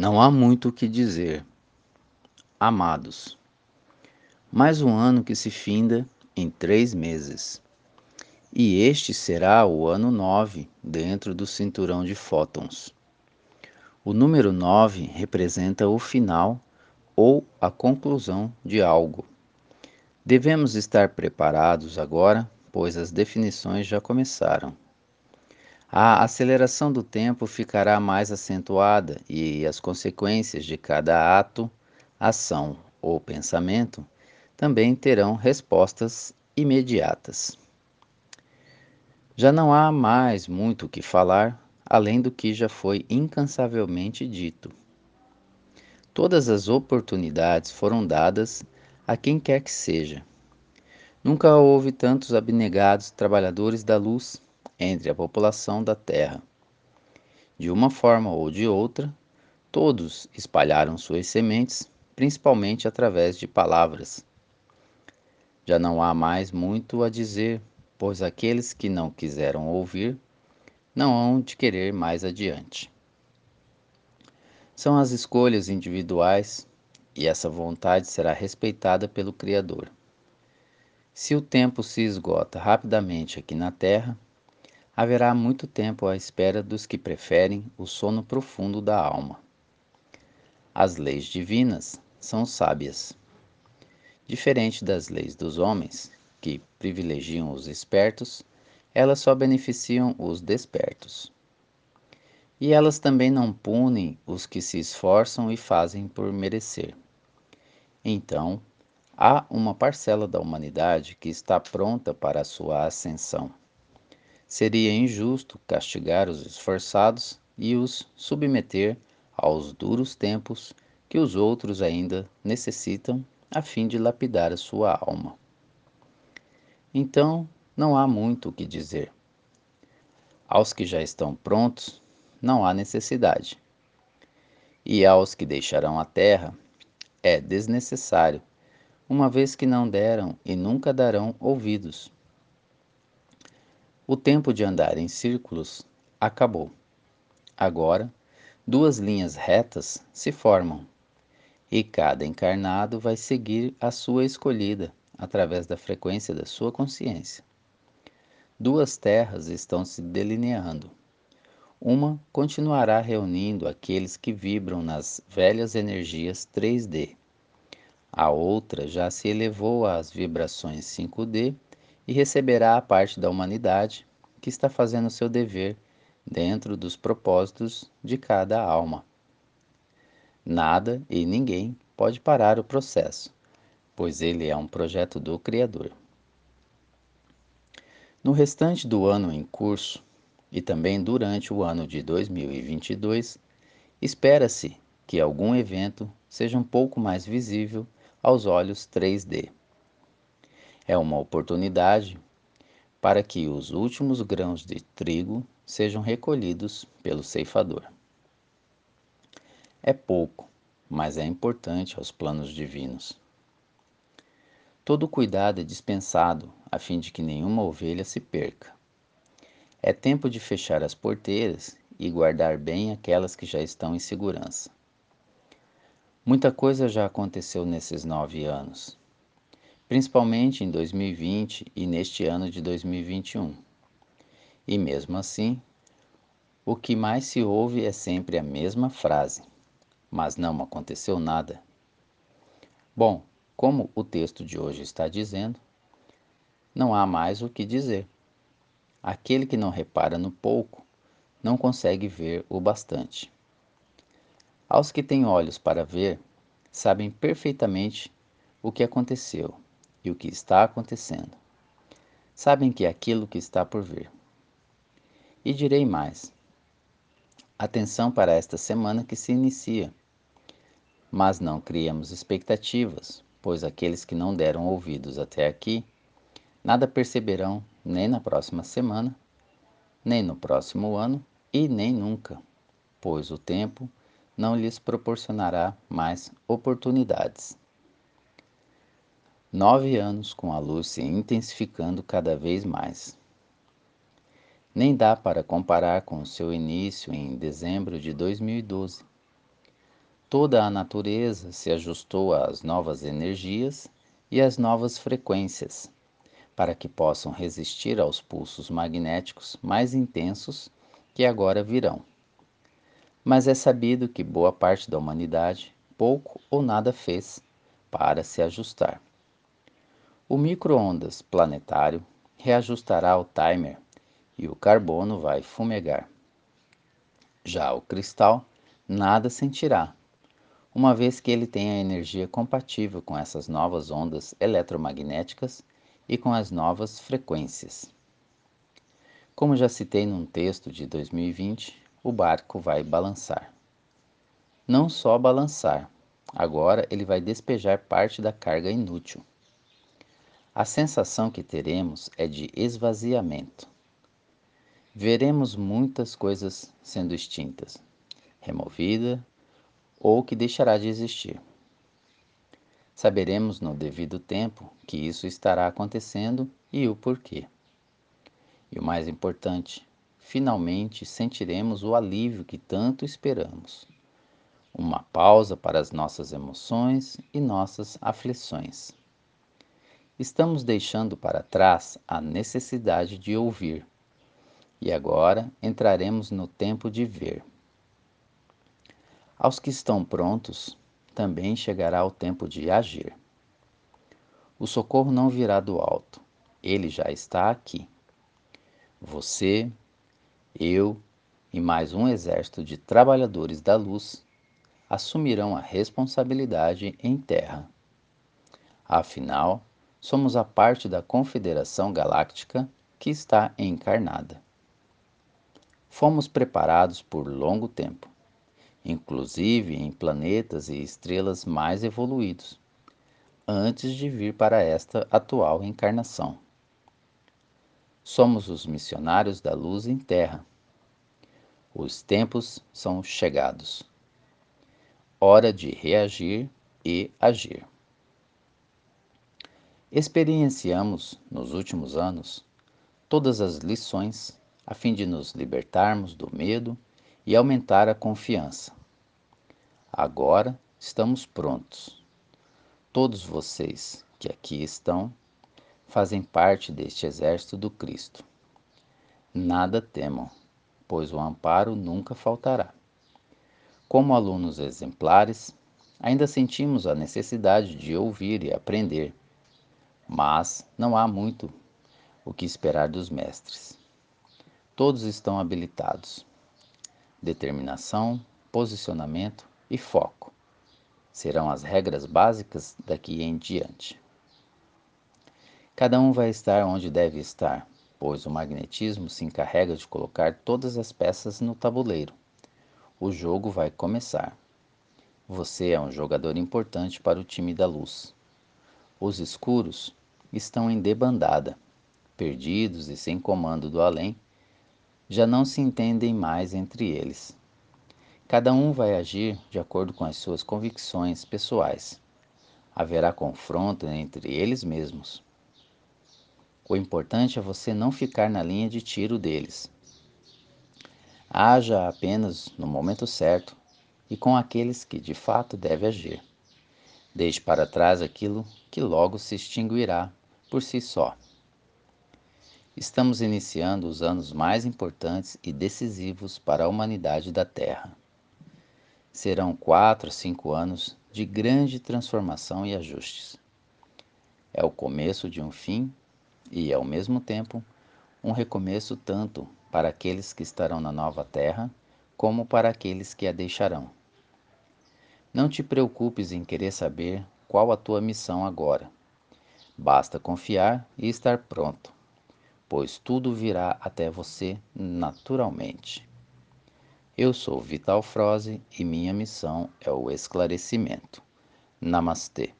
Não há muito o que dizer. Amados, mais um ano que se finda em três meses. E este será o ano nove dentro do cinturão de fótons. O número nove representa o final ou a conclusão de algo. Devemos estar preparados agora, pois as definições já começaram. A aceleração do tempo ficará mais acentuada e as consequências de cada ato, ação ou pensamento também terão respostas imediatas. Já não há mais muito o que falar além do que já foi incansavelmente dito. Todas as oportunidades foram dadas a quem quer que seja. Nunca houve tantos abnegados trabalhadores da luz entre a população da terra. De uma forma ou de outra, todos espalharam suas sementes, principalmente através de palavras. Já não há mais muito a dizer, pois aqueles que não quiseram ouvir não hão de querer mais adiante. São as escolhas individuais e essa vontade será respeitada pelo Criador. Se o tempo se esgota rapidamente aqui na Terra, haverá muito tempo à espera dos que preferem o sono profundo da alma. As leis divinas são sábias. Diferente das leis dos homens, que privilegiam os espertos, elas só beneficiam os despertos. E elas também não punem os que se esforçam e fazem por merecer. Então, há uma parcela da humanidade que está pronta para a sua ascensão. Seria injusto castigar os esforçados e os submeter aos duros tempos que os outros ainda necessitam a fim de lapidar a sua alma. Então, não há muito o que dizer. Aos que já estão prontos, não há necessidade. E aos que deixarão a terra, é desnecessário, uma vez que não deram e nunca darão ouvidos o tempo de andar em círculos acabou. Agora, duas linhas retas se formam, e cada encarnado vai seguir a sua escolhida através da frequência da sua consciência. Duas terras estão se delineando. Uma continuará reunindo aqueles que vibram nas velhas energias 3D. A outra já se elevou às vibrações 5D e receberá a parte da humanidade que está fazendo seu dever dentro dos propósitos de cada alma. Nada e ninguém pode parar o processo, pois ele é um projeto do Criador. No restante do ano em curso, e também durante o ano de 2022, espera-se que algum evento seja um pouco mais visível aos olhos 3D é uma oportunidade para que os últimos grãos de trigo sejam recolhidos pelo ceifador. É pouco, mas é importante aos planos divinos. Todo cuidado é dispensado a fim de que nenhuma ovelha se perca. É tempo de fechar as porteiras e guardar bem aquelas que já estão em segurança. Muita coisa já aconteceu nesses nove anos principalmente em 2020 e neste ano de 2021. E mesmo assim, o que mais se ouve é sempre a mesma frase, mas não aconteceu nada. Bom, como o texto de hoje está dizendo, não há mais o que dizer. Aquele que não repara no pouco não consegue ver o bastante. Aos que têm olhos para ver, sabem perfeitamente o que aconteceu e o que está acontecendo. Sabem que é aquilo que está por vir. E direi mais. Atenção para esta semana que se inicia. Mas não criemos expectativas, pois aqueles que não deram ouvidos até aqui nada perceberão nem na próxima semana, nem no próximo ano e nem nunca, pois o tempo não lhes proporcionará mais oportunidades. Nove anos com a luz se intensificando cada vez mais. Nem dá para comparar com seu início em dezembro de 2012. Toda a natureza se ajustou às novas energias e às novas frequências, para que possam resistir aos pulsos magnéticos mais intensos que agora virão. Mas é sabido que boa parte da humanidade pouco ou nada fez para se ajustar. O micro-ondas planetário reajustará o timer e o carbono vai fumegar. Já o cristal nada sentirá, uma vez que ele tem a energia compatível com essas novas ondas eletromagnéticas e com as novas frequências. Como já citei num texto de 2020, o barco vai balançar. Não só balançar, agora ele vai despejar parte da carga inútil. A sensação que teremos é de esvaziamento. Veremos muitas coisas sendo extintas, removida ou que deixará de existir. Saberemos no devido tempo que isso estará acontecendo e o porquê. E o mais importante, finalmente sentiremos o alívio que tanto esperamos. Uma pausa para as nossas emoções e nossas aflições. Estamos deixando para trás a necessidade de ouvir. E agora entraremos no tempo de ver. Aos que estão prontos, também chegará o tempo de agir. O socorro não virá do alto, ele já está aqui. Você, eu e mais um exército de trabalhadores da luz assumirão a responsabilidade em terra. Afinal, somos a parte da Confederação Galáctica que está encarnada. Fomos preparados por longo tempo inclusive em planetas e estrelas mais evoluídos, antes de vir para esta atual encarnação. Somos os missionários da luz em terra. Os tempos são chegados. Hora de reagir e agir. Experienciamos, nos últimos anos, todas as lições a fim de nos libertarmos do medo e aumentar a confiança. Agora estamos prontos. Todos vocês que aqui estão fazem parte deste exército do Cristo. Nada temam, pois o amparo nunca faltará. Como alunos exemplares, ainda sentimos a necessidade de ouvir e aprender, mas não há muito o que esperar dos mestres. Todos estão habilitados determinação, posicionamento e foco. Serão as regras básicas daqui em diante. Cada um vai estar onde deve estar, pois o magnetismo se encarrega de colocar todas as peças no tabuleiro. O jogo vai começar. Você é um jogador importante para o time da luz. Os escuros estão em debandada, perdidos e sem comando do além já não se entendem mais entre eles. Cada um vai agir de acordo com as suas convicções pessoais. Haverá confronto entre eles mesmos. O importante é você não ficar na linha de tiro deles. Haja apenas no momento certo e com aqueles que de fato deve agir. Deixe para trás aquilo que logo se extinguirá por si só. Estamos iniciando os anos mais importantes e decisivos para a humanidade da Terra. Serão quatro cinco anos de grande transformação e ajustes. É o começo de um fim e, ao mesmo tempo, um recomeço tanto para aqueles que estarão na nova Terra como para aqueles que a deixarão. Não te preocupes em querer saber qual a tua missão agora. Basta confiar e estar pronto pois tudo virá até você naturalmente. Eu sou Vital Froze e minha missão é o esclarecimento. Namastê.